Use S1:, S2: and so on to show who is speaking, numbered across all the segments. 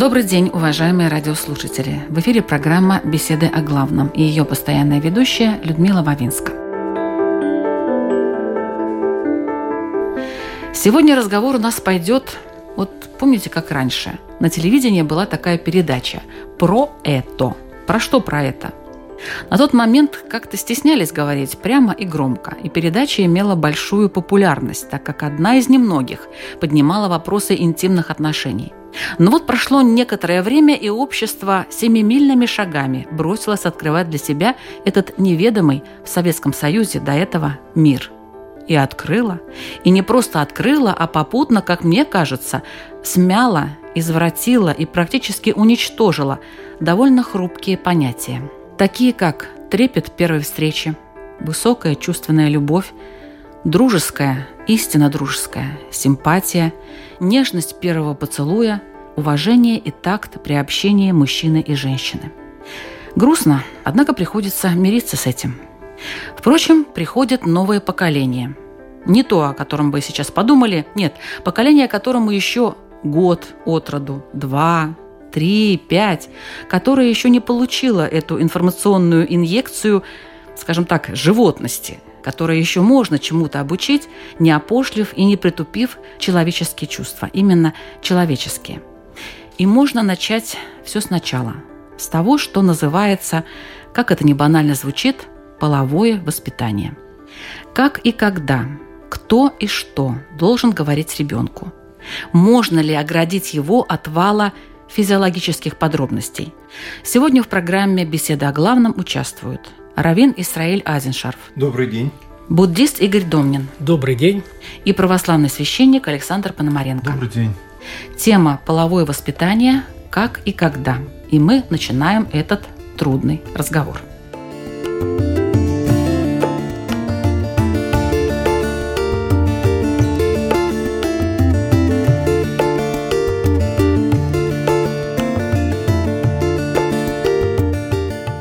S1: Добрый день, уважаемые радиослушатели. В эфире программа «Беседы о главном» и ее постоянная ведущая Людмила Вавинска. Сегодня разговор у нас пойдет, вот помните, как раньше, на телевидении была такая передача про это. Про что про это? На тот момент как-то стеснялись говорить прямо и громко, и передача имела большую популярность, так как одна из немногих поднимала вопросы интимных отношений. Но вот прошло некоторое время, и общество семимильными шагами бросилось открывать для себя этот неведомый в Советском Союзе до этого мир. И открыло. И не просто открыло, а попутно, как мне кажется, смяло, извратило и практически уничтожило довольно хрупкие понятия. Такие как трепет первой встречи, высокая чувственная любовь, дружеская, истинно дружеская, симпатия, нежность первого поцелуя, уважение и такт при общении мужчины и женщины. Грустно, однако приходится мириться с этим. Впрочем, приходит новое поколение. Не то, о котором вы сейчас подумали, нет, поколение, которому еще год от роду, два, три, пять, которое еще не получило эту информационную инъекцию, скажем так, животности, которое еще можно чему-то обучить, не опошлив и не притупив человеческие чувства, именно человеческие. И можно начать все сначала, с того, что называется, как это не банально звучит, половое воспитание. Как и когда, кто и что должен говорить ребенку? Можно ли оградить его от вала физиологических подробностей. Сегодня в программе «Беседа о главном» участвуют Равин Исраиль Азеншарф.
S2: Добрый день.
S1: Буддист Игорь Домнин.
S3: Добрый день.
S1: И православный священник Александр Пономаренко.
S2: Добрый день.
S1: Тема «Половое воспитание. Как и когда». И мы начинаем этот трудный разговор.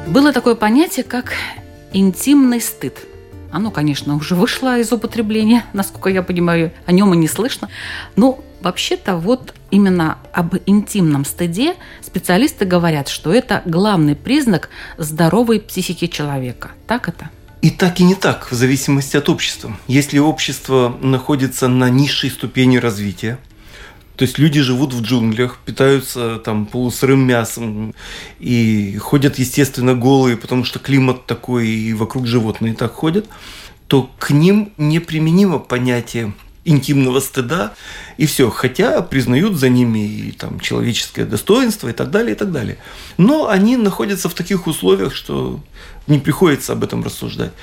S1: Было такое понятие, как интимный стыд. Оно, конечно, уже вышло из употребления, насколько я понимаю, о нем и не слышно. Но вообще-то вот именно об интимном стыде специалисты говорят, что это главный признак здоровой психики человека. Так это?
S2: И так и не так, в зависимости от общества. Если общество находится на низшей ступени развития, то есть люди живут в джунглях, питаются там полусырым мясом и ходят, естественно, голые, потому что климат такой, и вокруг животные так ходят, то к ним неприменимо понятие интимного стыда и все, хотя признают за ними и там человеческое достоинство и так далее, и так далее. Но они находятся в таких условиях, что не приходится об этом рассуждать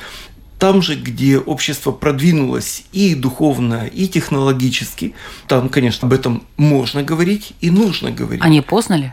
S2: там же, где общество продвинулось и духовно, и технологически, там, конечно, об этом можно говорить и нужно говорить.
S1: А не поздно ли?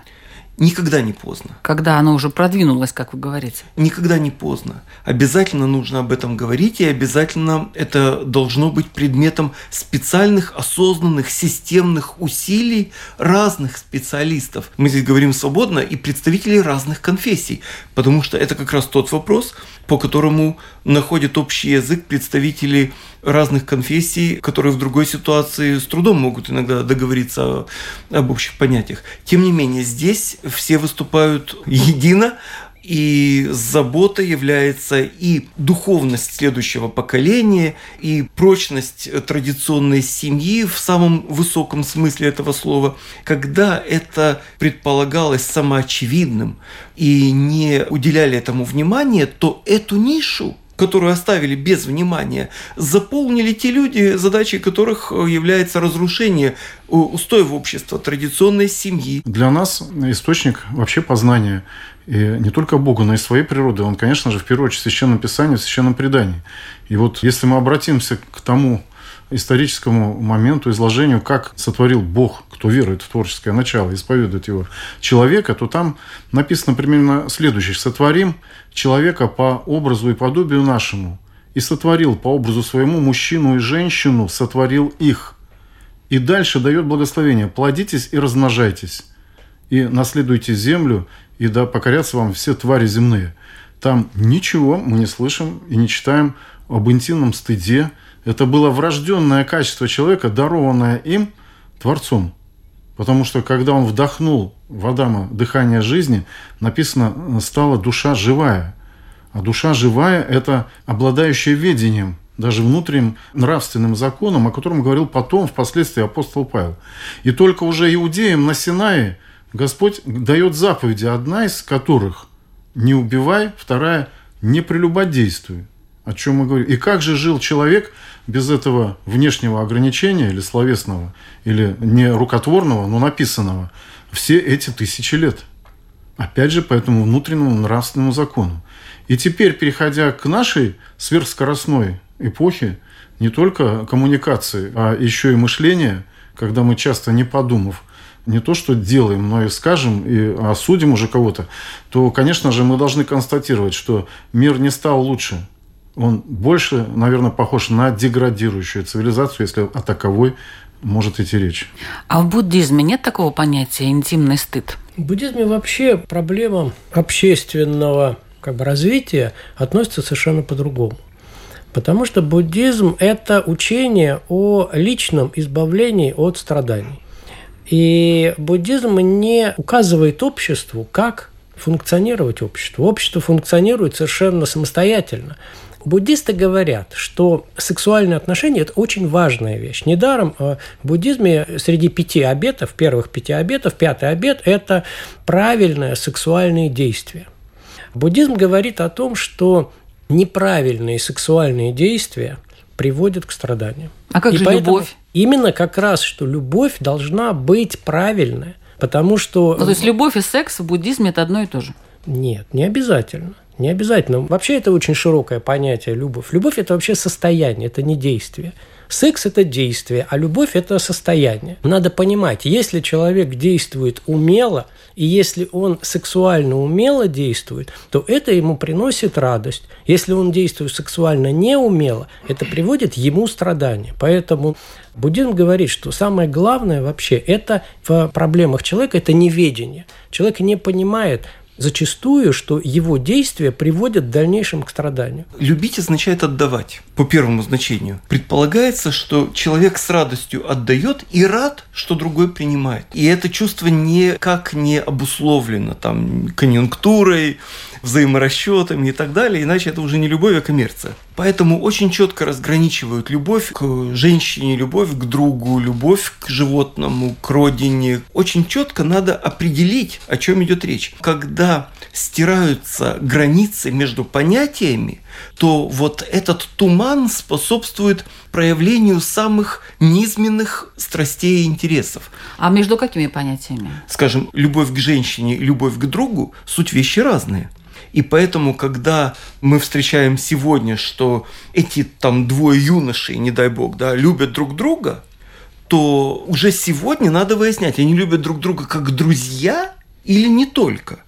S2: Никогда не поздно.
S1: Когда оно уже продвинулось, как вы говорите?
S2: Никогда не поздно. Обязательно нужно об этом говорить, и обязательно это должно быть предметом специальных, осознанных, системных усилий разных специалистов. Мы здесь говорим свободно и представителей разных конфессий, потому что это как раз тот вопрос, по которому находят общий язык представители разных конфессий, которые в другой ситуации с трудом могут иногда договориться об общих понятиях. Тем не менее, здесь все выступают едино, и забота является и духовность следующего поколения, и прочность традиционной семьи в самом высоком смысле этого слова, когда это предполагалось самоочевидным и не уделяли этому внимания, то эту нишу которую оставили без внимания, заполнили те люди, задачей которых является разрушение устоев общества, традиционной семьи.
S3: Для нас источник вообще познания и не только Бога, но и своей природы. Он, конечно же, в первую очередь в Священном Писании, в Священном Предании. И вот если мы обратимся к тому историческому моменту, изложению, как сотворил Бог, кто верует в творческое начало, исповедует его человека, то там написано примерно следующее. «Сотворим человека по образу и подобию нашему, и сотворил по образу своему мужчину и женщину, сотворил их». И дальше дает благословение. «Плодитесь и размножайтесь, и наследуйте землю, и да покорятся вам все твари земные». Там ничего мы не слышим и не читаем об интимном стыде. Это было врожденное качество человека, дарованное им Творцом. Потому что когда он вдохнул в Адама дыхание жизни, написано, стала душа живая. А душа живая – это обладающая ведением, даже внутренним нравственным законом, о котором говорил потом, впоследствии апостол Павел. И только уже иудеям на Синае Господь дает заповеди, одна из которых – не убивай, вторая – не прелюбодействуй. О чем мы говорим? И как же жил человек без этого внешнего ограничения или словесного, или не рукотворного, но написанного все эти тысячи лет? Опять же, по этому внутреннему нравственному закону. И теперь, переходя к нашей сверхскоростной эпохе, не только коммуникации, а еще и мышления, когда мы часто не подумав, не то, что делаем, но и скажем, и осудим уже кого-то, то, конечно же, мы должны констатировать, что мир не стал лучше. Он больше, наверное, похож на деградирующую цивилизацию, если о таковой может идти речь.
S1: А в буддизме нет такого понятия интимный стыд?
S4: В буддизме вообще проблема общественного как бы, развития относится совершенно по-другому. Потому что буддизм – это учение о личном избавлении от страданий. И буддизм не указывает обществу, как функционировать обществу. Общество функционирует совершенно самостоятельно. Буддисты говорят, что сексуальные отношения – это очень важная вещь. Недаром э, в буддизме среди пяти обетов, первых пяти обетов, пятый обет – это правильное сексуальные действия. Буддизм говорит о том, что неправильные сексуальные действия приводят к страданиям.
S1: А как
S4: И
S1: же любовь?
S4: Именно как раз, что любовь должна быть правильная. Потому что...
S1: Ну, то есть любовь и секс в буддизме – это одно и то же?
S4: Нет, не обязательно. Не обязательно. Вообще это очень широкое понятие любовь. Любовь – это вообще состояние, это не действие. Секс – это действие, а любовь – это состояние. Надо понимать, если человек действует умело, и если он сексуально умело действует, то это ему приносит радость. Если он действует сексуально неумело, это приводит ему страдания. Поэтому Буддизм говорит, что самое главное вообще это в проблемах человека – это неведение. Человек не понимает, зачастую, что его действия приводят в дальнейшем к страданию.
S2: Любить означает отдавать, по первому значению. Предполагается, что человек с радостью отдает и рад, что другой принимает. И это чувство никак не обусловлено там конъюнктурой, взаиморасчетами и так далее, иначе это уже не любовь, а коммерция. Поэтому очень четко разграничивают любовь к женщине, любовь к другу, любовь к животному, к родине. Очень четко надо определить, о чем идет речь. Когда стираются границы между понятиями, то вот этот туман способствует проявлению самых низменных страстей и интересов.
S1: А между какими понятиями?
S2: Скажем, любовь к женщине и любовь к другу – суть вещи разные. И поэтому, когда мы встречаем сегодня, что эти там двое юношей, не дай бог, да, любят друг друга, то уже сегодня надо выяснять, они любят друг друга как друзья или не только.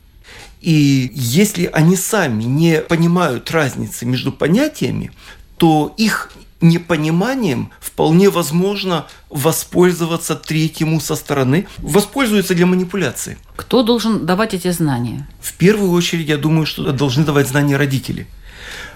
S2: И если они сами не понимают разницы между понятиями, то их непониманием вполне возможно воспользоваться третьему со стороны, воспользуются для манипуляции.
S1: Кто должен давать эти знания?
S2: В первую очередь, я думаю, что должны давать знания родители.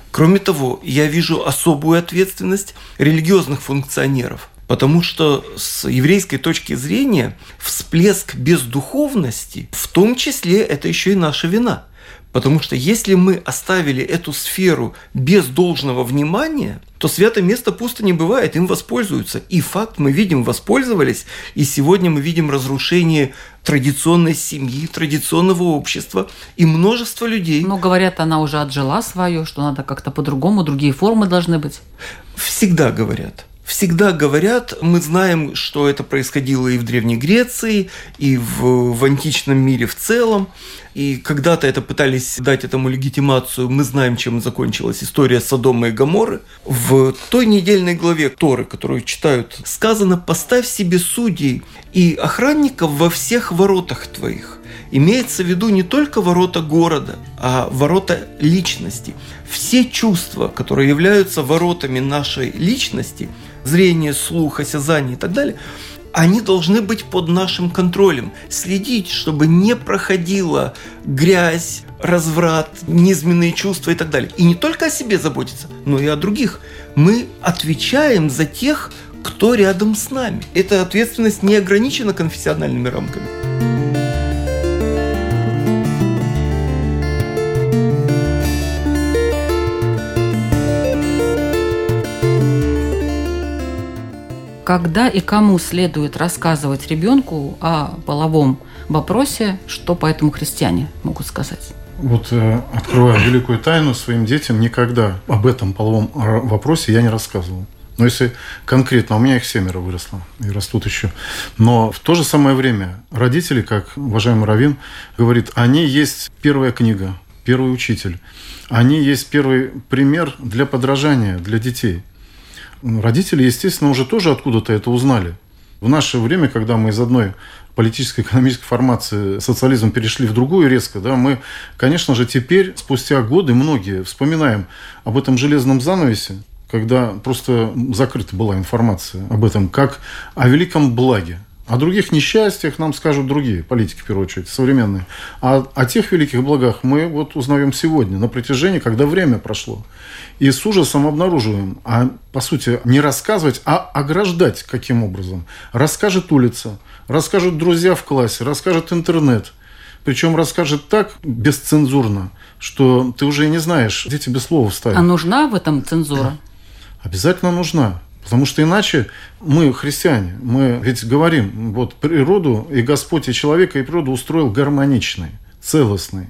S2: Кроме того, я вижу особую ответственность религиозных функционеров, потому что с еврейской точки зрения всплеск бездуховности, в том числе это еще и наша вина – Потому что если мы оставили эту сферу без должного внимания, то святое место пусто не бывает, им воспользуются. И факт мы видим, воспользовались, и сегодня мы видим разрушение традиционной семьи, традиционного общества и множество людей.
S1: Но говорят, она уже отжила свое, что надо как-то по-другому, другие формы должны быть.
S2: Всегда говорят всегда говорят, мы знаем, что это происходило и в Древней Греции, и в, в античном мире в целом, и когда-то это пытались дать этому легитимацию, мы знаем, чем закончилась история Содома и Гаморы. В той недельной главе Торы, которую читают, сказано «Поставь себе судей и охранников во всех воротах твоих». Имеется в виду не только ворота города, а ворота личности. Все чувства, которые являются воротами нашей личности, зрение, слух, осязание и так далее, они должны быть под нашим контролем. Следить, чтобы не проходила грязь, разврат, низменные чувства и так далее. И не только о себе заботиться, но и о других. Мы отвечаем за тех, кто рядом с нами. Эта ответственность не ограничена конфессиональными рамками.
S1: Когда и кому следует рассказывать ребенку о половом вопросе, что поэтому христиане могут сказать?
S3: Вот э, открывая великую тайну своим детям, никогда об этом половом вопросе я не рассказывал. Но если конкретно, у меня их семеро выросло и растут еще. Но в то же самое время родители, как уважаемый Равин говорит, они есть первая книга, первый учитель. Они есть первый пример для подражания для детей. Родители, естественно, уже тоже откуда-то это узнали. В наше время, когда мы из одной политической, экономической формации социализм перешли в другую резко, да, мы, конечно же, теперь, спустя годы, многие вспоминаем об этом железном занавесе, когда просто закрыта была информация об этом, как о великом благе. О других несчастьях нам скажут другие политики, в первую очередь, современные. А о тех великих благах мы вот узнаем сегодня, на протяжении, когда время прошло. И с ужасом обнаруживаем, а по сути не рассказывать, а ограждать каким образом. Расскажет улица, расскажут друзья в классе, расскажет интернет. Причем расскажет так бесцензурно, что ты уже не знаешь, где тебе слово вставить.
S1: А нужна в этом цензура?
S3: Обязательно нужна. Потому что иначе мы, христиане, мы ведь говорим, вот природу и Господь, и человека, и природу устроил гармоничный, целостный.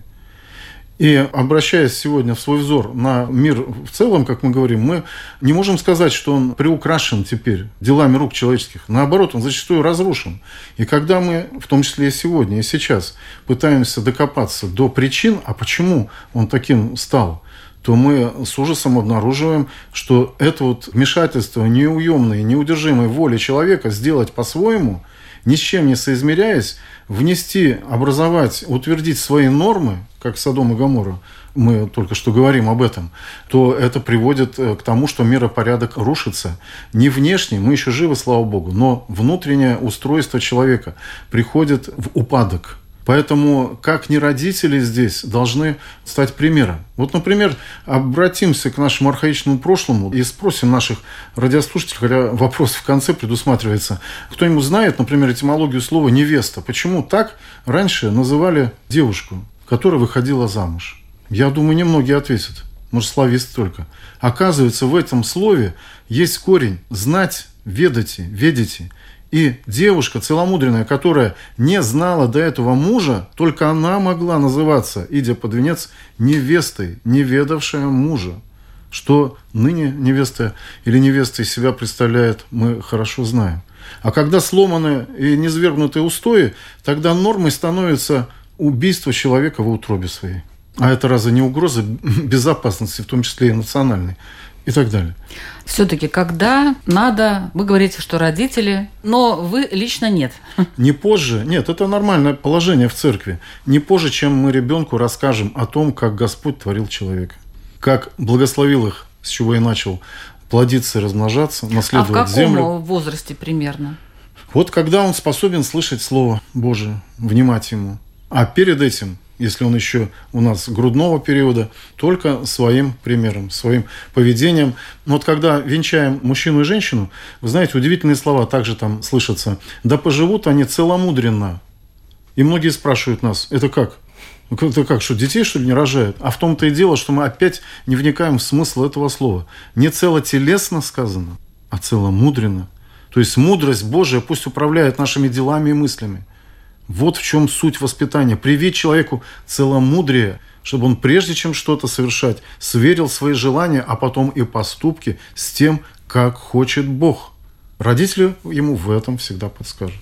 S3: И обращаясь сегодня в свой взор на мир в целом, как мы говорим, мы не можем сказать, что он приукрашен теперь делами рук человеческих. Наоборот, он зачастую разрушен. И когда мы, в том числе и сегодня, и сейчас, пытаемся докопаться до причин, а почему он таким стал – то мы с ужасом обнаруживаем, что это вот вмешательство неуемной, неудержимой воли человека сделать по-своему, ни с чем не соизмеряясь, внести, образовать, утвердить свои нормы, как Содом и Гамора, мы только что говорим об этом, то это приводит э, к тому, что миропорядок рушится. Не внешне, мы еще живы, слава Богу, но внутреннее устройство человека приходит в упадок. Поэтому, как не родители здесь, должны стать примером. Вот, например, обратимся к нашему архаичному прошлому и спросим наших радиослушателей, хотя вопрос в конце предусматривается. Кто-нибудь знает, например, этимологию слова «невеста»? Почему так раньше называли девушку, которая выходила замуж? Я думаю, немногие ответят. Может, слависты только. Оказывается, в этом слове есть корень «знать», «ведати», «ведите». И девушка целомудренная, которая не знала до этого мужа, только она могла называться, идя под венец, невестой, не ведавшая мужа. Что ныне невеста или невеста из себя представляет, мы хорошо знаем. А когда сломаны и низвергнуты устои, тогда нормой становится убийство человека в утробе своей. А это разве не угроза безопасности, в том числе и национальной? И так далее.
S1: Все-таки, когда надо, вы говорите, что родители, но вы лично нет.
S3: Не позже, нет, это нормальное положение в церкви. Не позже, чем мы ребенку расскажем о том, как Господь творил человека, как благословил их, с чего и начал плодиться и размножаться, наследовать
S1: а в каком
S3: землю.
S1: возрасте примерно?
S3: Вот когда он способен слышать Слово Божие, внимать ему. А перед этим если он еще у нас грудного периода, только своим примером, своим поведением. Но вот когда венчаем мужчину и женщину, вы знаете, удивительные слова также там слышатся. Да поживут они целомудренно. И многие спрашивают нас, это как? Это как, что детей, что ли, не рожают? А в том-то и дело, что мы опять не вникаем в смысл этого слова. Не целотелесно сказано, а целомудренно. То есть мудрость Божия пусть управляет нашими делами и мыслями. Вот в чем суть воспитания. Привить человеку целомудрие, чтобы он прежде чем что-то совершать, сверил свои желания, а потом и поступки с тем, как хочет Бог. родители ему в этом всегда подскажут.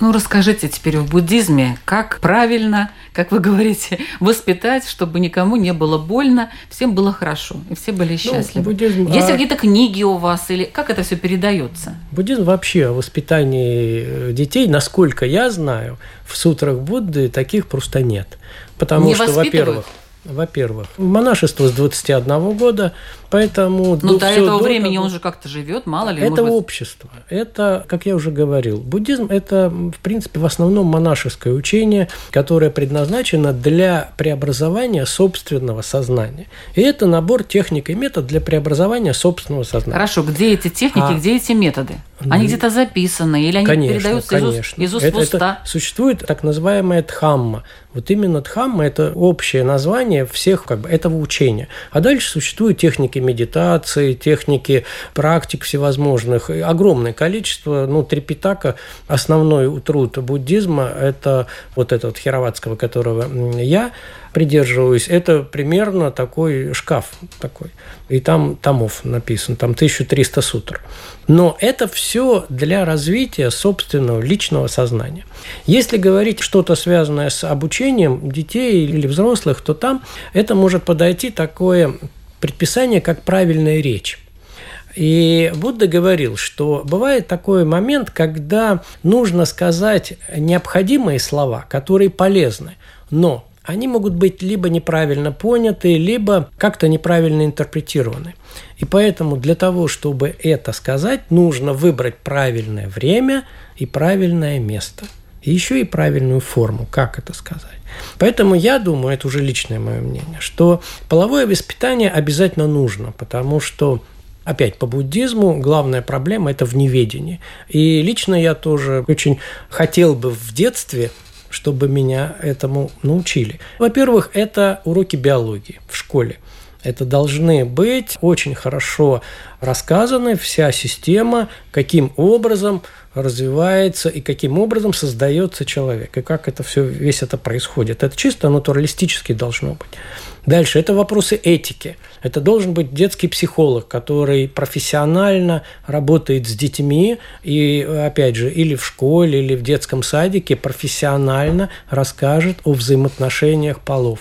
S1: Ну, расскажите теперь в буддизме, как правильно, как вы говорите, воспитать, чтобы никому не было больно, всем было хорошо, и все были счастливы. Ну, буддизм, Есть а... какие-то книги у вас, или как это все передается?
S4: Буддизм вообще о воспитании э, детей, насколько я знаю, в сутрах Будды таких просто нет. Потому не что, во-первых, во-первых. Монашество с 21 года, поэтому...
S1: Ну, до, этого до времени того, он же как-то живет, мало ли.
S4: Это общество. Это, как я уже говорил, буддизм – это, в принципе, в основном монашеское учение, которое предназначено для преобразования собственного сознания. И это набор техник и метод для преобразования собственного сознания.
S1: Хорошо, где эти техники, а, где эти методы? Они ну, где-то записаны или они конечно, передаются из уст, из уст это, в уста?
S4: Это существует так называемая дхамма. Вот именно дхамма – это общее название всех как бы, этого учения. А дальше существуют техники медитации, техники практик всевозможных. Огромное количество. Ну, Трипитака, основной труд буддизма – это вот этот Хироватского, которого я придерживаюсь, это примерно такой шкаф такой. И там томов написан, там 1300 сутр. Но это все для развития собственного личного сознания. Если говорить что-то связанное с обучением детей или взрослых, то там это может подойти такое предписание, как правильная речь. И Будда говорил, что бывает такой момент, когда нужно сказать необходимые слова, которые полезны, но они могут быть либо неправильно поняты, либо как-то неправильно интерпретированы. И поэтому для того, чтобы это сказать, нужно выбрать правильное время и правильное место. И еще и правильную форму, как это сказать. Поэтому я думаю, это уже личное мое мнение, что половое воспитание обязательно нужно, потому что Опять по буддизму главная проблема – это в неведении. И лично я тоже очень хотел бы в детстве чтобы меня этому научили. Во-первых, это уроки биологии в школе. Это должны быть очень хорошо рассказаны вся система, каким образом развивается и каким образом создается человек, и как это все, весь это происходит. Это чисто натуралистически должно быть. Дальше, это вопросы этики. Это должен быть детский психолог, который профессионально работает с детьми и, опять же, или в школе, или в детском садике профессионально расскажет о взаимоотношениях полов.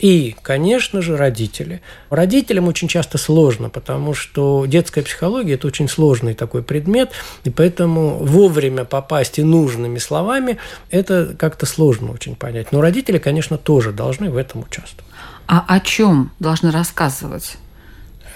S4: И, конечно же, родители. Родителям очень часто сложно, потому что детская психология – это очень сложный такой предмет, и поэтому вовремя попасть и нужными словами – это как-то сложно очень понять. Но родители, конечно, тоже должны в этом участвовать.
S1: А о чем должны рассказывать?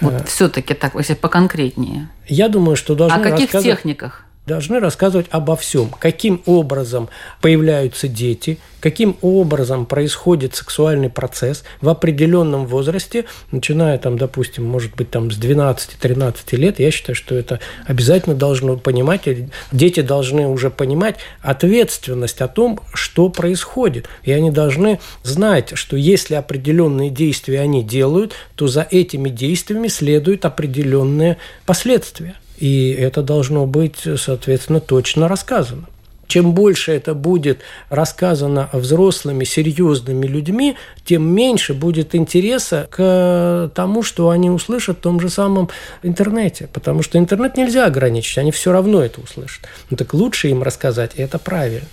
S1: Вот э, все-таки так, если поконкретнее.
S4: Я думаю, что должны
S1: О каких техниках?
S4: Должны рассказывать обо всем. Каким образом появляются дети, каким образом происходит сексуальный процесс в определенном возрасте, начиная там, допустим, может быть, там с 12-13 лет, я считаю, что это обязательно должно понимать, дети должны уже понимать ответственность о том, что происходит. И они должны знать, что если определенные действия они делают, то за этими действиями следуют определенные последствия. И это должно быть, соответственно, точно рассказано. Чем больше это будет рассказано взрослыми, серьезными людьми, тем меньше будет интереса к тому, что они услышат в том же самом интернете. Потому что интернет нельзя ограничить, они все равно это услышат. Ну так лучше им рассказать, и это правильно.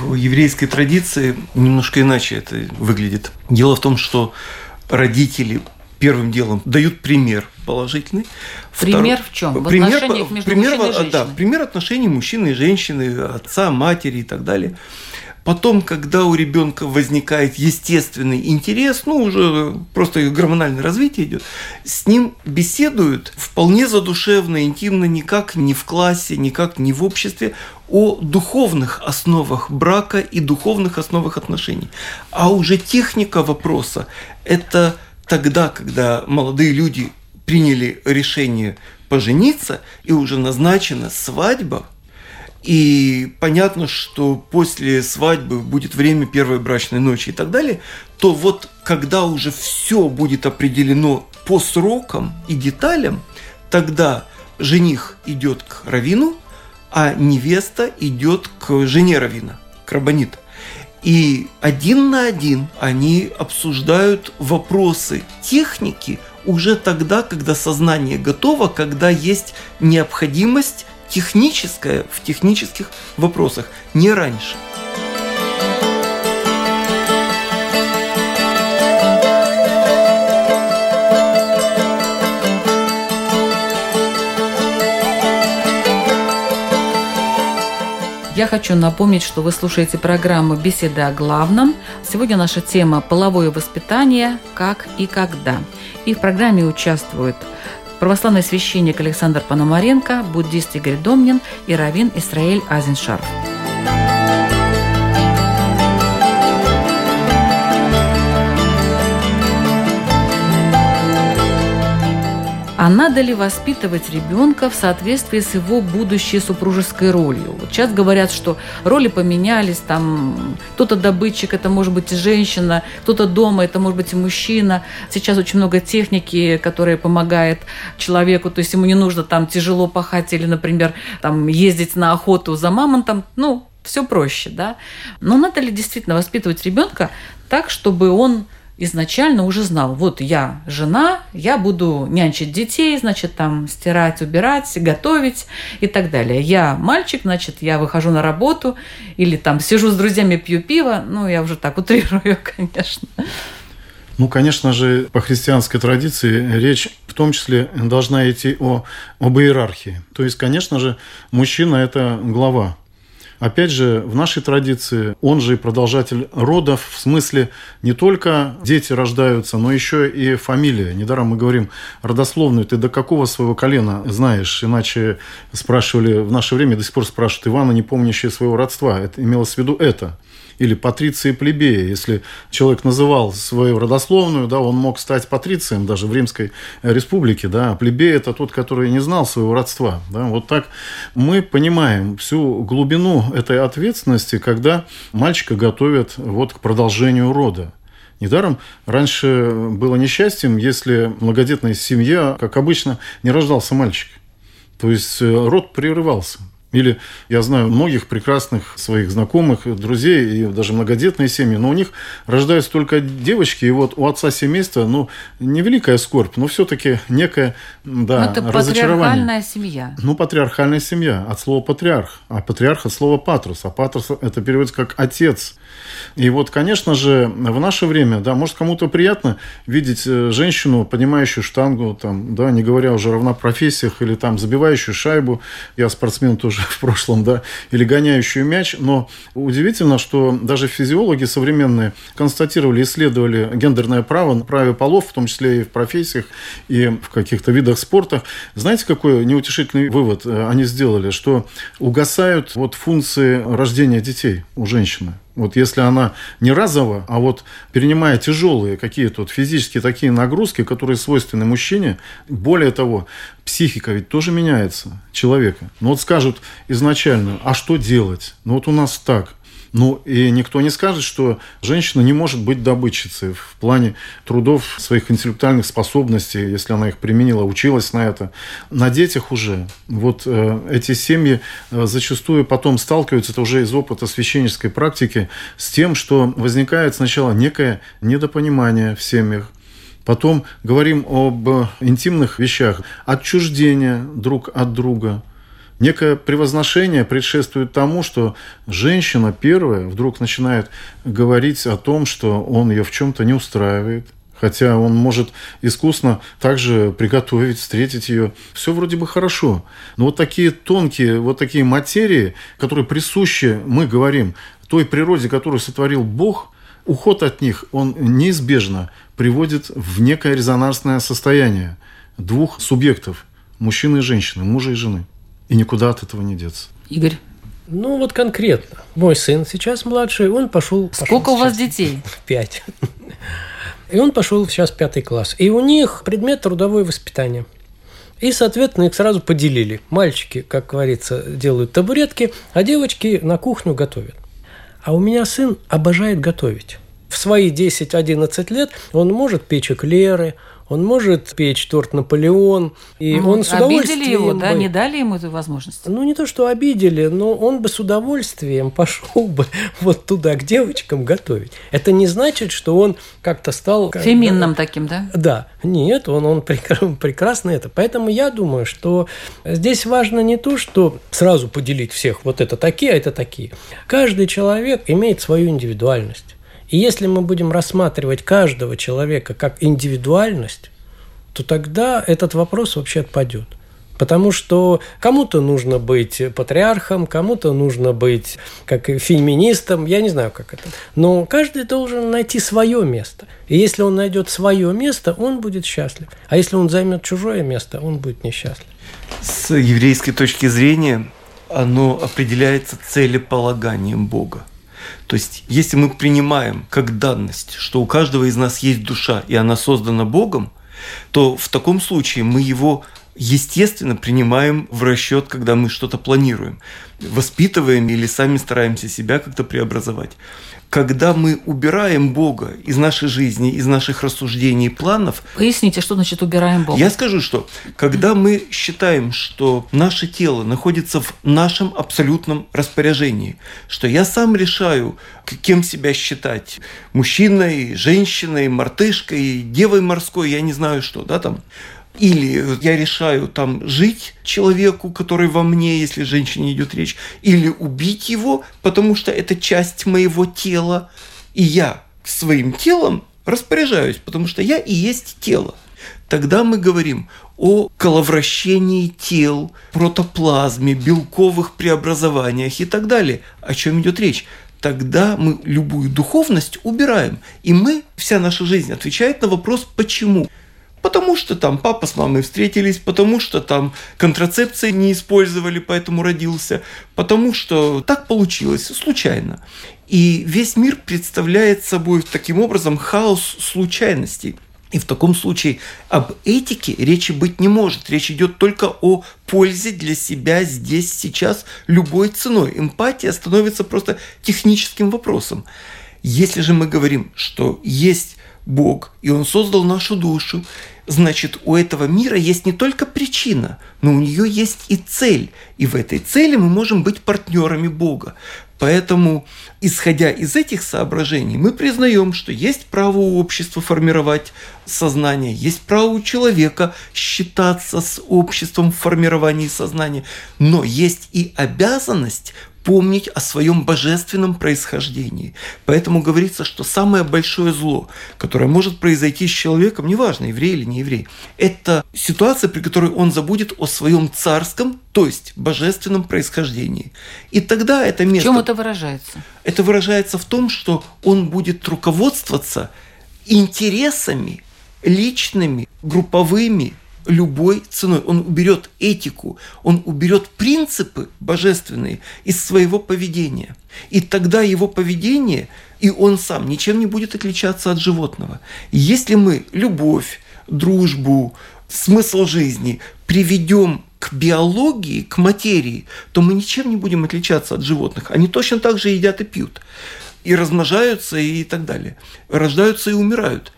S2: В еврейской традиции немножко иначе это выглядит. Дело в том, что родители первым делом дают пример положительный.
S1: Пример Втор... в чем? В пример, отношениях между
S2: пример,
S1: мужчиной и женщиной?
S2: Да, пример отношений мужчины и женщины, отца, матери и так далее. Потом, когда у ребенка возникает естественный интерес, ну, уже просто гормональное развитие идет, с ним беседуют вполне задушевно, интимно, никак не в классе, никак не в обществе, о духовных основах брака и духовных основах отношений. А уже техника вопроса – это тогда, когда молодые люди приняли решение пожениться, и уже назначена свадьба, и понятно, что после свадьбы будет время первой брачной ночи и так далее, то вот когда уже все будет определено по срокам и деталям, тогда жених идет к равину, а невеста идет к жене равина, к рабаниту. И один на один они обсуждают вопросы техники уже тогда, когда сознание готово, когда есть необходимость техническое в технических вопросах, не раньше.
S1: Я хочу напомнить, что вы слушаете программу «Беседы о главном». Сегодня наша тема «Половое воспитание. Как и когда». И в программе участвуют православный священник Александр Пономаренко, буддист Игорь Домнин и раввин Исраэль Азеншарф. А надо ли воспитывать ребенка в соответствии с его будущей супружеской ролью? Вот сейчас говорят, что роли поменялись, там кто-то добытчик, это может быть женщина, кто-то дома, это может быть мужчина. Сейчас очень много техники, которая помогает человеку, то есть ему не нужно там тяжело пахать или, например, там ездить на охоту за мамонтом, ну, все проще, да. Но надо ли действительно воспитывать ребенка так, чтобы он изначально уже знал, вот я жена, я буду нянчить детей, значит, там стирать, убирать, готовить и так далее. Я мальчик, значит, я выхожу на работу или там сижу с друзьями, пью пиво. Ну, я уже так утрирую, конечно.
S3: Ну, конечно же, по христианской традиции речь в том числе должна идти о, об иерархии. То есть, конечно же, мужчина – это глава Опять же, в нашей традиции он же и продолжатель родов, в смысле не только дети рождаются, но еще и фамилия. Недаром мы говорим родословную, ты до какого своего колена знаешь, иначе спрашивали в наше время, до сих пор спрашивают Ивана, не помнящие своего родства. Это имелось в виду это или патриции плебея. Если человек называл свою родословную, да, он мог стать патрицием даже в Римской республике. Да, а плебей – это тот, который не знал своего родства. Да. Вот так мы понимаем всю глубину этой ответственности, когда мальчика готовят вот к продолжению рода. Недаром раньше было несчастьем, если многодетная семья, как обычно, не рождался мальчик. То есть э, род прерывался. Или я знаю многих прекрасных своих знакомых, друзей и даже многодетные семьи, но у них рождаются только девочки, и вот у отца семейства, ну, невеликая скорбь, но все-таки некое, да, но
S1: это
S3: разочарование.
S1: патриархальная семья.
S3: Ну, патриархальная семья, от слова патриарх, а патриарх от слова патрус, а патрус это переводится как отец. И вот, конечно же, в наше время, да, может кому-то приятно видеть э, женщину, поднимающую штангу, там, да, не говоря уже о равнопрофессиях, или там забивающую шайбу, я спортсмен тоже в прошлом, да, или гоняющую мяч, но удивительно, что даже физиологи современные констатировали, исследовали гендерное право, праве полов, в том числе и в профессиях, и в каких-то видах спорта. Знаете, какой неутешительный вывод э, они сделали? Что угасают вот функции рождения детей у женщины. Вот если она не разово, а вот перенимая тяжелые какие-то вот физические такие нагрузки, которые свойственны мужчине, более того, психика ведь тоже меняется человека. Ну вот скажут изначально, а что делать? Ну вот у нас так. Ну, и никто не скажет, что женщина не может быть добытчицей в плане трудов, своих интеллектуальных способностей, если она их применила, училась на это. На детях уже. Вот э, эти семьи э, зачастую потом сталкиваются, это уже из опыта священнической практики, с тем, что возникает сначала некое недопонимание в семьях, Потом говорим об интимных вещах, отчуждение друг от друга – Некое превозношение предшествует тому, что женщина первая вдруг начинает говорить о том, что он ее в чем-то не устраивает, Хотя он может искусно также приготовить, встретить ее. Все вроде бы хорошо. Но вот такие тонкие, вот такие материи, которые присущи, мы говорим, той природе, которую сотворил Бог, уход от них, он неизбежно приводит в некое резонансное состояние двух субъектов, мужчины и женщины, мужа и жены. И никуда от этого не деться.
S1: Игорь.
S4: Ну, вот конкретно. Мой сын сейчас младший, он пошел...
S1: Сколько
S4: пошел
S1: у вас детей?
S4: Пять. И он пошел сейчас в пятый класс. И у них предмет трудовое воспитание. И, соответственно, их сразу поделили. Мальчики, как говорится, делают табуретки, а девочки на кухню готовят. А у меня сын обожает готовить. В свои 10-11 лет он может печь эклеры, он может печь торт Наполеон, и
S1: Ну,
S4: он с удовольствием...
S1: Обидели его, да,
S4: бы-
S1: не дали ему эту возможность.
S4: Ну, не то, что обидели, но он бы с удовольствием пошел бы вот туда, к девочкам готовить. Это не значит, что он как-то стал... как-
S1: Феминным таким, да?
S4: Да, нет, он, он прекра- прекрасно это. Поэтому я думаю, что здесь важно не то, что сразу поделить всех, вот это такие, а это такие. Каждый человек имеет свою индивидуальность. И если мы будем рассматривать каждого человека как индивидуальность, то тогда этот вопрос вообще отпадет. Потому что кому-то нужно быть патриархом, кому-то нужно быть как феминистом, я не знаю, как это. Но каждый должен найти свое место. И если он найдет свое место, он будет счастлив. А если он займет чужое место, он будет несчастлив.
S2: С еврейской точки зрения оно определяется целеполаганием Бога. То есть, если мы принимаем как данность, что у каждого из нас есть душа, и она создана Богом, то в таком случае мы его естественно принимаем в расчет, когда мы что-то планируем, воспитываем или сами стараемся себя как-то преобразовать. Когда мы убираем Бога из нашей жизни, из наших рассуждений и планов,
S1: Поясните, что значит убираем Бога?
S2: я скажу, что когда мы считаем, что наше тело находится в нашем абсолютном распоряжении, что я сам решаю, кем себя считать, мужчиной, женщиной, мартышкой, девой морской, я не знаю что, да, там, или я решаю там жить человеку, который во мне, если женщине идет речь, или убить его, потому что это часть моего тела, и я своим телом распоряжаюсь, потому что я и есть тело. Тогда мы говорим о коловращении тел, протоплазме, белковых преобразованиях и так далее. О чем идет речь? Тогда мы любую духовность убираем. И мы, вся наша жизнь отвечает на вопрос «почему?». Потому что там папа с мамой встретились, потому что там контрацепции не использовали, поэтому родился, потому что так получилось, случайно. И весь мир представляет собой таким образом хаос случайностей. И в таком случае об этике речи быть не может. Речь идет только о пользе для себя здесь, сейчас, любой ценой. Эмпатия становится просто техническим вопросом. Если же мы говорим, что есть Бог, и Он создал нашу душу, значит, у этого мира есть не только причина, но у нее есть и цель. И в этой цели мы можем быть партнерами Бога. Поэтому, исходя из этих соображений, мы признаем, что есть право у общества формировать сознание, есть право у человека считаться с обществом в формировании сознания, но есть и обязанность помнить о своем божественном происхождении. Поэтому говорится, что самое большое зло, которое может произойти с человеком, неважно, еврей или не еврей, это ситуация, при которой он забудет о своем царском, то есть божественном происхождении. И тогда это
S1: В
S2: место...
S1: чем это выражается?
S2: Это выражается в том, что он будет руководствоваться интересами личными, групповыми, любой ценой. Он уберет этику, он уберет принципы божественные из своего поведения. И тогда его поведение и он сам ничем не будет отличаться от животного. Если мы любовь, дружбу, смысл жизни приведем к биологии, к материи, то мы ничем не будем отличаться от животных. Они точно так же едят и пьют, и размножаются и так далее, рождаются и умирают.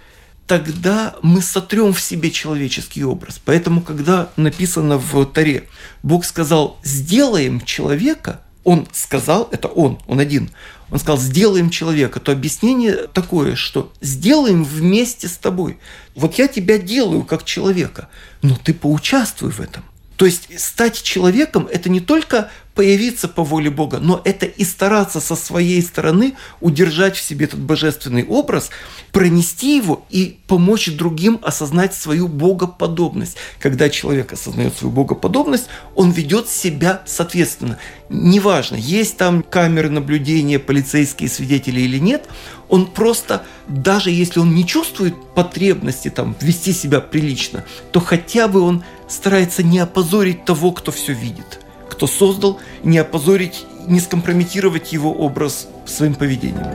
S2: Тогда мы сотрем в себе человеческий образ. Поэтому, когда написано в Таре, Бог сказал, сделаем человека, он сказал, это он, он один, он сказал, сделаем человека, то объяснение такое, что сделаем вместе с тобой. Вот я тебя делаю как человека, но ты поучаствуй в этом. То есть стать человеком – это не только появиться по воле Бога, но это и стараться со своей стороны удержать в себе этот божественный образ, пронести его и помочь другим осознать свою богоподобность. Когда человек осознает свою богоподобность, он ведет себя соответственно. Неважно, есть там камеры наблюдения, полицейские свидетели или нет, он просто, даже если он не чувствует потребности там вести себя прилично, то хотя бы он старается не опозорить того, кто все видит, кто создал, не опозорить, не скомпрометировать его образ своим поведением.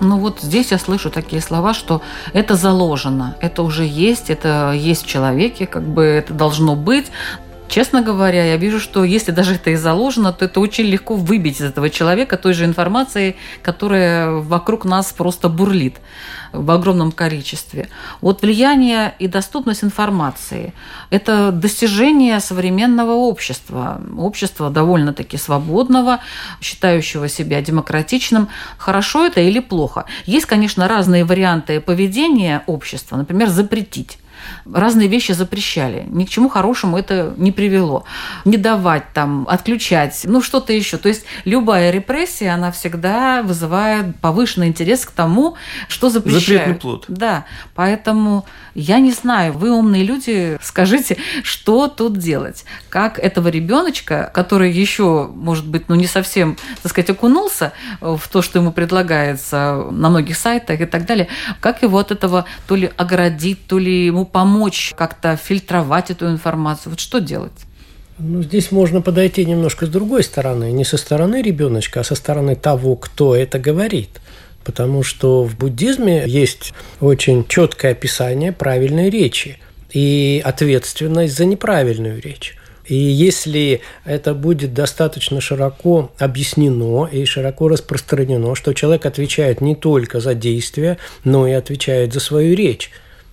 S1: Ну вот здесь я слышу такие слова, что это заложено, это уже есть, это есть в человеке, как бы это должно быть. Честно говоря, я вижу, что если даже это и заложено, то это очень легко выбить из этого человека той же информации, которая вокруг нас просто бурлит в огромном количестве. Вот влияние и доступность информации – это достижение современного общества, общества довольно-таки свободного, считающего себя демократичным. Хорошо это или плохо? Есть, конечно, разные варианты поведения общества, например, запретить разные вещи запрещали. Ни к чему хорошему это не привело. Не давать там, отключать, ну что-то еще. То есть любая репрессия, она всегда вызывает повышенный интерес к тому, что запрещают.
S2: Запретный плод.
S1: Да, поэтому я не знаю, вы умные люди, скажите, что тут делать? Как этого ребеночка, который еще, может быть, ну не совсем, так сказать, окунулся в то, что ему предлагается на многих сайтах и так далее, как его от этого то ли оградить, то ли ему помочь как-то фильтровать эту информацию? Вот что делать?
S4: Ну, здесь можно подойти немножко с другой стороны. Не со стороны ребеночка, а со стороны того, кто это говорит. Потому что в буддизме есть очень четкое описание правильной речи и ответственность за неправильную речь. И если это будет достаточно широко объяснено и широко распространено, что человек отвечает не только за действия, но и отвечает за свою речь,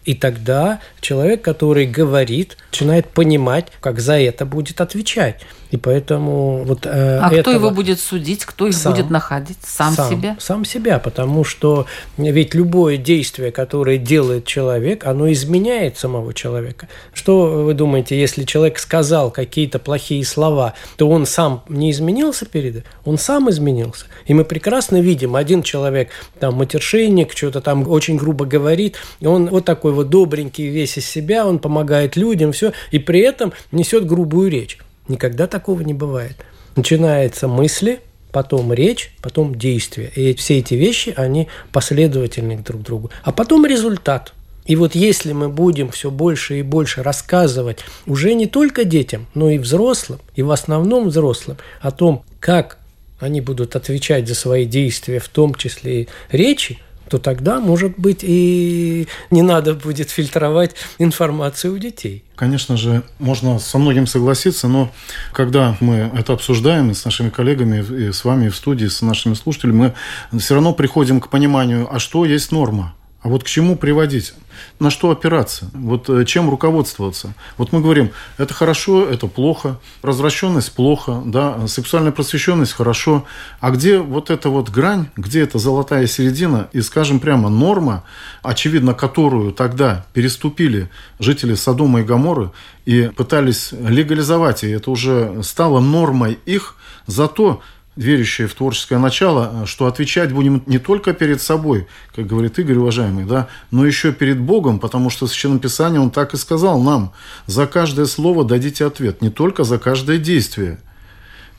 S4: и тогда человек, который говорит, начинает понимать, как за это будет отвечать. И поэтому вот
S1: э, А кто его будет судить, кто их сам, будет находить? Сам, сам себя?
S4: Сам себя, потому что ведь любое действие, которое делает человек, оно изменяет самого человека. Что вы думаете, если человек сказал какие-то плохие слова, то он сам не изменился перед этим? Он сам изменился. И мы прекрасно видим, один человек там матершинник, что-то там очень грубо говорит, и он вот такой вот добренький весь из себя, он помогает людям, все, и при этом несет грубую речь. Никогда такого не бывает. Начинается мысли, потом речь, потом действие. И все эти вещи, они последовательны друг к другу. А потом результат. И вот если мы будем все больше и больше рассказывать уже не только детям, но и взрослым, и в основном взрослым, о том, как они будут отвечать за свои действия, в том числе и речи, то тогда, может быть, и не надо будет фильтровать информацию у детей.
S3: Конечно же, можно со многим согласиться, но когда мы это обсуждаем с нашими коллегами, и с вами в студии, с нашими слушателями, мы все равно приходим к пониманию, а что есть норма – а вот к чему приводить? На что опираться? Вот э, чем руководствоваться? Вот мы говорим, это хорошо, это плохо, развращенность плохо, да, сексуальная просвещенность хорошо. А где вот эта вот грань, где эта золотая середина и, скажем прямо, норма, очевидно, которую тогда переступили жители Содома и Гаморы и пытались легализовать, и это уже стало нормой их, зато верящие в творческое начало, что отвечать будем не только перед собой, как говорит Игорь, уважаемый, да, но еще перед Богом, потому что в Священном Писании он так и сказал нам, за каждое слово дадите ответ, не только за каждое действие.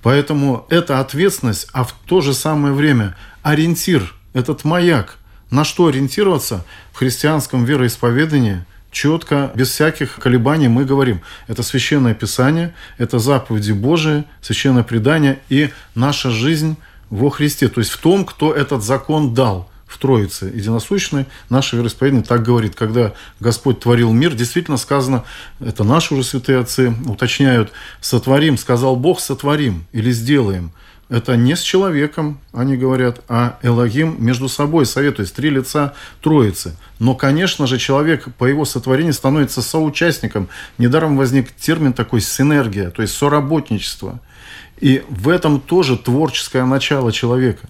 S3: Поэтому это ответственность, а в то же самое время ориентир, этот маяк, на что ориентироваться в христианском вероисповедании – четко, без всяких колебаний мы говорим. Это священное писание, это заповеди Божии, священное предание и наша жизнь во Христе. То есть в том, кто этот закон дал в Троице единосущной, наше вероисповедание так говорит. Когда Господь творил мир, действительно сказано, это наши уже святые отцы уточняют, сотворим, сказал Бог, сотворим или сделаем – это не с человеком, они говорят, а Элогим между собой советует, три лица Троицы. Но, конечно же, человек по его сотворению становится соучастником. Недаром возник термин такой синергия, то есть соработничество. И в этом тоже творческое начало человека.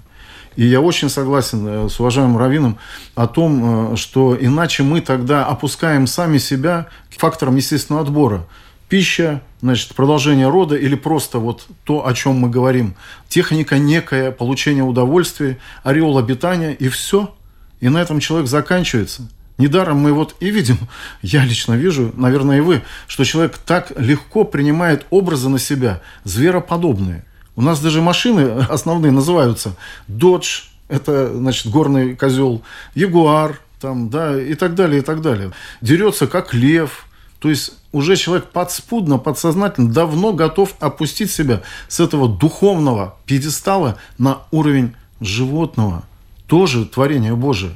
S3: И я очень согласен э, с уважаемым Равином о том, э, что иначе мы тогда опускаем сами себя к факторам естественного отбора пища, значит, продолжение рода или просто вот то, о чем мы говорим. Техника некая, получение удовольствия, ореол обитания и все. И на этом человек заканчивается. Недаром мы вот и видим, я лично вижу, наверное, и вы, что человек так легко принимает образы на себя, звероподобные. У нас даже машины основные называются Dodge, это, значит, горный козел, Ягуар, там, да, и так далее, и так далее. Дерется как лев, то есть уже человек подспудно, подсознательно давно готов опустить себя с этого духовного пьедестала на уровень животного, тоже творение Божие.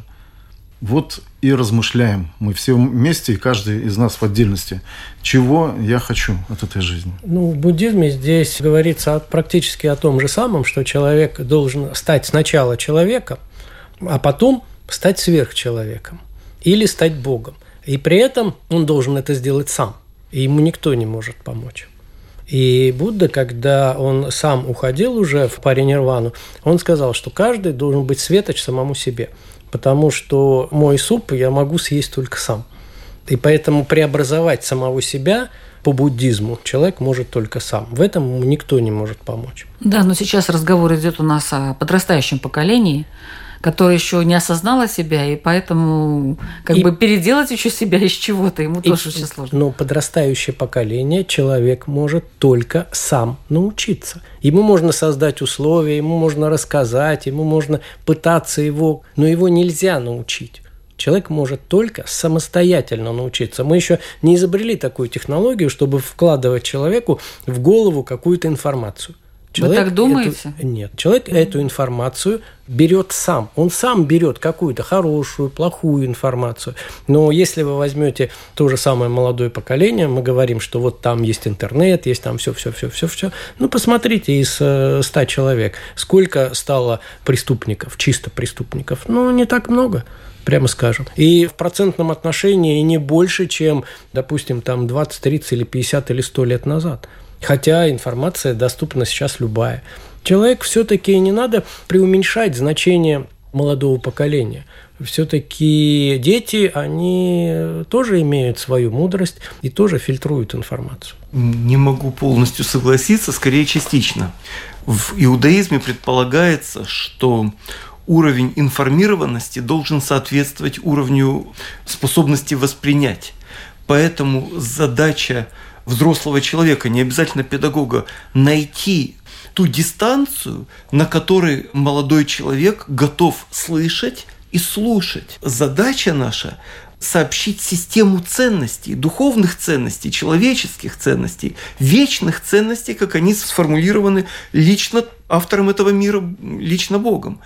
S3: Вот и размышляем. Мы все вместе, и каждый из нас в отдельности. Чего я хочу от этой жизни?
S4: Ну, в буддизме здесь говорится практически о том же самом, что человек должен стать сначала человеком, а потом стать сверхчеловеком или стать Богом. И при этом он должен это сделать сам. И ему никто не может помочь. И Будда, когда он сам уходил уже в паре нирвану, он сказал, что каждый должен быть светоч самому себе, потому что мой суп я могу съесть только сам. И поэтому преобразовать самого себя по буддизму человек может только сам. В этом никто не может помочь.
S1: Да, но сейчас разговор идет у нас о подрастающем поколении, которая еще не осознала себя, и поэтому как и, бы переделать еще себя из чего-то ему и, тоже очень сложно.
S4: Но подрастающее поколение человек может только сам научиться. Ему можно создать условия, ему можно рассказать, ему можно пытаться его, но его нельзя научить. Человек может только самостоятельно научиться. Мы еще не изобрели такую технологию, чтобы вкладывать человеку в голову какую-то информацию.
S1: Человек Вы так думаете?
S4: Эту, нет. Человек эту информацию берет сам. Он сам берет какую-то хорошую, плохую информацию. Но если вы возьмете то же самое молодое поколение, мы говорим, что вот там есть интернет, есть там все, все, все, все, все. Ну, посмотрите из 100 э, человек, сколько стало преступников, чисто преступников. Ну, не так много прямо скажем. И в процентном отношении не больше, чем, допустим, там 20, 30 или 50 или 100 лет назад. Хотя информация доступна сейчас любая. Человек все-таки не надо преуменьшать значение молодого поколения. Все-таки дети, они тоже имеют свою мудрость и тоже фильтруют информацию.
S2: Не могу полностью согласиться, скорее частично. В иудаизме предполагается, что уровень информированности должен соответствовать уровню способности воспринять. Поэтому задача взрослого человека, не обязательно педагога, найти ту дистанцию, на которой молодой человек готов слышать и слушать. Задача наша сообщить систему ценностей, духовных ценностей, человеческих ценностей, вечных ценностей, как они сформулированы лично автором этого мира, лично Богом.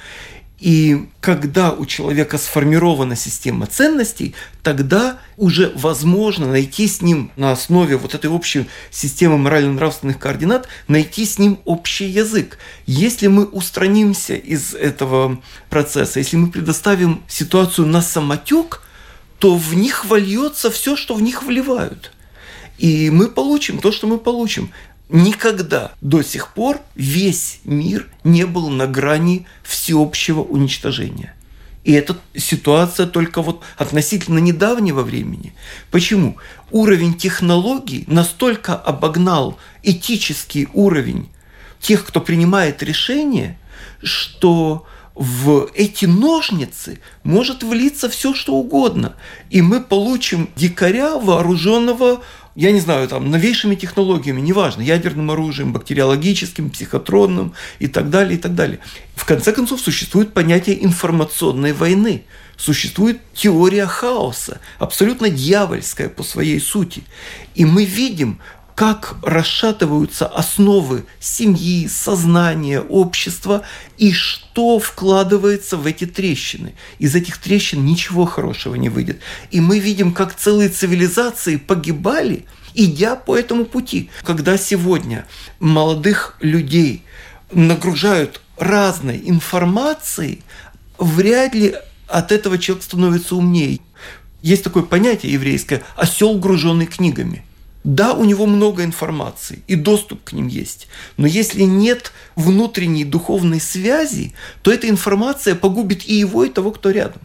S2: И когда у человека сформирована система ценностей, тогда уже возможно найти с ним на основе вот этой общей системы морально-нравственных координат, найти с ним общий язык. Если мы устранимся из этого процесса, если мы предоставим ситуацию на самотек, то в них вольется все, что в них вливают. И мы получим то, что мы получим. Никогда до сих пор весь мир не был на грани всеобщего уничтожения. И эта ситуация только вот относительно недавнего времени. Почему? Уровень технологий настолько обогнал этический уровень тех, кто принимает решения, что в эти ножницы может влиться все, что угодно. И мы получим дикаря, вооруженного я не знаю, там, новейшими технологиями, неважно, ядерным оружием, бактериологическим, психотронным и так далее, и так далее. В конце концов, существует понятие информационной войны. Существует теория хаоса, абсолютно дьявольская по своей сути. И мы видим, как расшатываются основы семьи, сознания, общества и что вкладывается в эти трещины. Из этих трещин ничего хорошего не выйдет. И мы видим, как целые цивилизации погибали, идя по этому пути. Когда сегодня молодых людей нагружают разной информацией, вряд ли от этого человек становится умнее. Есть такое понятие еврейское – осел, груженный книгами – да, у него много информации, и доступ к ним есть. Но если нет внутренней духовной связи, то эта информация погубит и его, и того, кто рядом.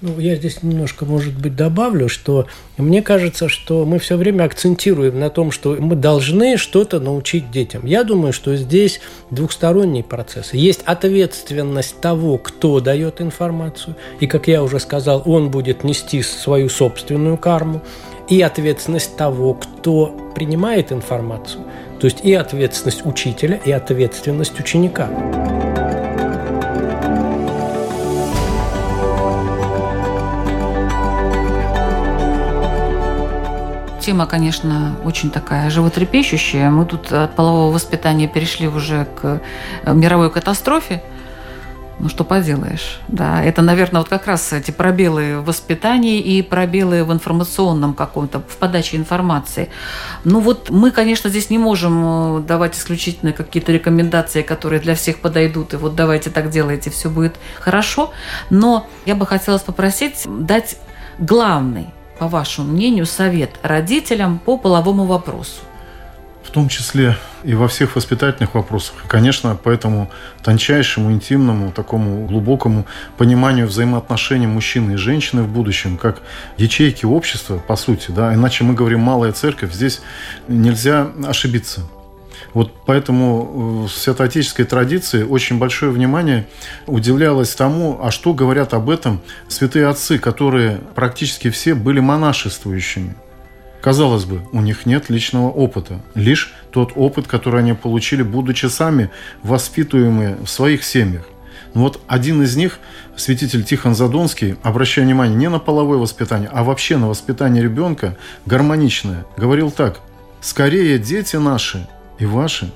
S4: Ну, я здесь немножко, может быть, добавлю, что мне кажется, что мы все время акцентируем на том, что мы должны что-то научить детям. Я думаю, что здесь двухсторонний процесс. Есть ответственность того, кто дает информацию, и, как я уже сказал, он будет нести свою собственную карму и ответственность того, кто принимает информацию. То есть и ответственность учителя, и ответственность ученика.
S1: Тема, конечно, очень такая животрепещущая. Мы тут от полового воспитания перешли уже к мировой катастрофе. Ну, что поделаешь. Да, это, наверное, вот как раз эти пробелы в воспитании и пробелы в информационном каком-то, в подаче информации. Ну, вот мы, конечно, здесь не можем э, давать исключительно какие-то рекомендации, которые для всех подойдут, и вот давайте так делайте, все будет хорошо. Но я бы хотела попросить дать главный, по вашему мнению, совет родителям по половому вопросу
S3: в том числе и во всех воспитательных вопросах. И, конечно, по этому тончайшему, интимному, такому глубокому пониманию взаимоотношений мужчины и женщины в будущем, как ячейки общества, по сути, да, иначе мы говорим «малая церковь», здесь нельзя ошибиться. Вот поэтому в святоотеческой традиции очень большое внимание уделялось тому, а что говорят об этом святые отцы, которые практически все были монашествующими. Казалось бы, у них нет личного опыта, лишь тот опыт, который они получили, будучи сами воспитываемые в своих семьях. Но вот один из них, святитель Тихон Задонский, обращая внимание не на половое воспитание, а вообще на воспитание ребенка, гармоничное, говорил так. «Скорее дети наши и ваши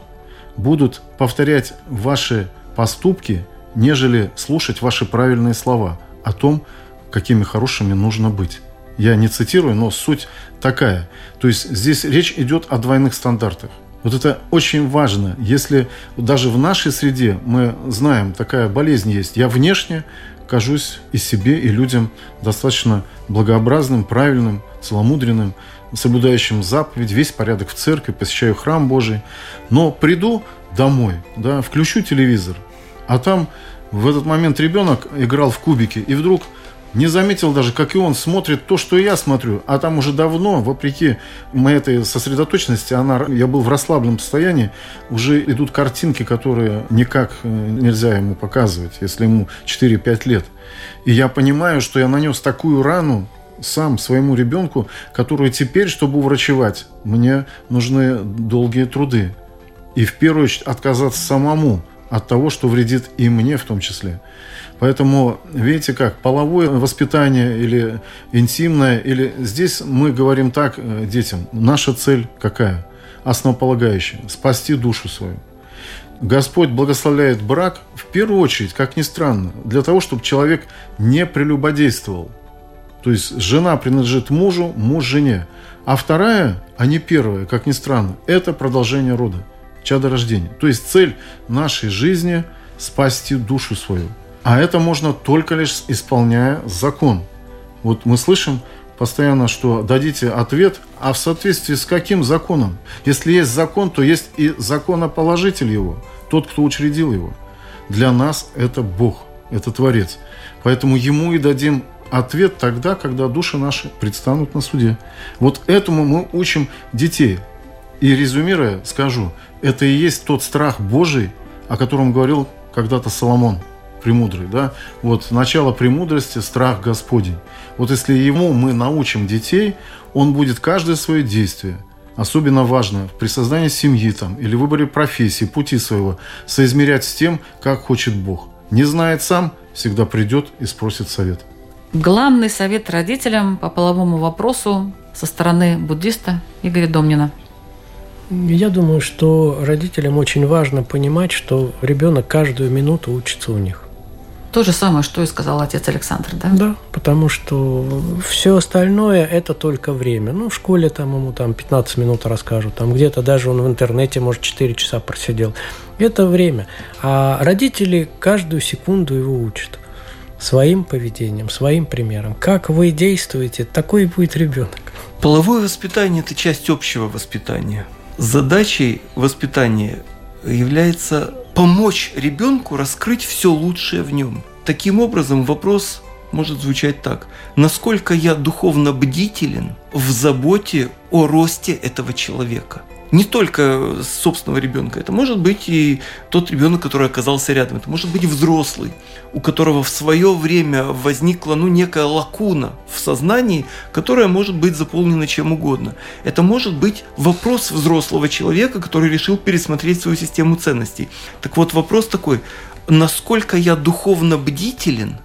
S3: будут повторять ваши поступки, нежели слушать ваши правильные слова о том, какими хорошими нужно быть». Я не цитирую, но суть такая. То есть здесь речь идет о двойных стандартах. Вот это очень важно. Если даже в нашей среде мы знаем, такая болезнь есть, я внешне кажусь и себе, и людям достаточно благообразным, правильным, целомудренным, соблюдающим заповедь, весь порядок в церкви, посещаю храм Божий. Но приду домой, да, включу телевизор, а там в этот момент ребенок играл в кубики, и вдруг не заметил даже, как и он смотрит то, что я смотрю. А там уже давно, вопреки моей этой сосредоточенности, она, я был в расслабленном состоянии, уже идут картинки, которые никак э, нельзя ему показывать, если ему 4-5 лет. И я понимаю, что я нанес такую рану сам своему ребенку, которую теперь, чтобы уврачевать, мне нужны долгие труды. И в первую очередь отказаться самому от того, что вредит и мне в том числе. Поэтому, видите как, половое воспитание или интимное, или здесь мы говорим так э, детям, наша цель какая? Основополагающая – спасти душу свою. Господь благословляет брак в первую очередь, как ни странно, для того, чтобы человек не прелюбодействовал. То есть жена принадлежит мужу, муж жене. А вторая, а не первая, как ни странно, это продолжение рода, чадорождения. То есть цель нашей жизни – спасти душу свою. А это можно только лишь исполняя закон. Вот мы слышим постоянно, что дадите ответ, а в соответствии с каким законом? Если есть закон, то есть и законоположитель его, тот, кто учредил его. Для нас это Бог, это Творец. Поэтому ему и дадим ответ тогда, когда души наши предстанут на суде. Вот этому мы учим детей. И резюмируя, скажу, это и есть тот страх Божий, о котором говорил когда-то Соломон – премудрый, да, вот начало премудрости – страх Господень. Вот если ему мы научим детей, он будет каждое свое действие, особенно важно при создании семьи там, или выборе профессии, пути своего, соизмерять с тем, как хочет Бог. Не знает сам, всегда придет и спросит совет.
S1: Главный совет родителям по половому вопросу со стороны буддиста Игоря Домнина.
S4: Я думаю, что родителям очень важно понимать, что ребенок каждую минуту учится у них.
S1: То же самое, что и сказал отец Александр, да?
S4: Да, потому что все остальное – это только время. Ну, в школе там ему там 15 минут расскажут, там где-то даже он в интернете, может, 4 часа просидел. Это время. А родители каждую секунду его учат своим поведением, своим примером. Как вы действуете, такой и будет ребенок.
S2: Половое воспитание – это часть общего воспитания. Задачей воспитания является помочь ребенку раскрыть все лучшее в нем. Таким образом, вопрос может звучать так. Насколько я духовно бдителен в заботе о росте этого человека? Не только собственного ребенка, это может быть и тот ребенок, который оказался рядом, это может быть взрослый, у которого в свое время возникла ну, некая лакуна в сознании, которая может быть заполнена чем угодно. Это может быть вопрос взрослого человека, который решил пересмотреть свою систему ценностей. Так вот, вопрос такой, насколько я духовно бдителен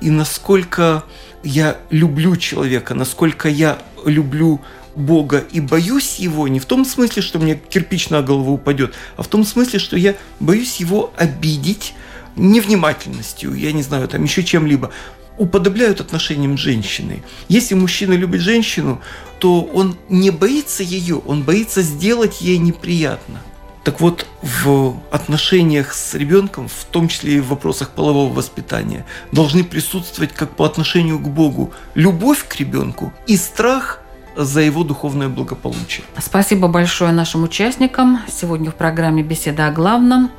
S2: и насколько я люблю человека, насколько я люблю Бога и боюсь Его не в том смысле, что мне кирпич на голову упадет, а в том смысле, что я боюсь Его обидеть, невнимательностью, я не знаю, там еще чем-либо, уподобляют отношениям женщины. Если мужчина любит женщину, то он не боится ее, он боится сделать ей неприятно. Так вот, в отношениях с ребенком, в том числе и в вопросах полового воспитания, должны присутствовать как по отношению к Богу любовь к ребенку и страх за его духовное благополучие.
S1: Спасибо большое нашим участникам. Сегодня в программе «Беседа о главном»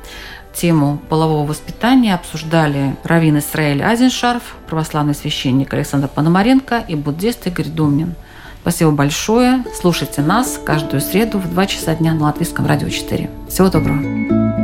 S1: тему полового воспитания обсуждали раввин Исраэль Азеншарф, православный священник Александр Пономаренко и буддист Игорь Думнин. Спасибо большое. Слушайте нас каждую среду в 2 часа дня на Латвийском радио 4. Всего доброго.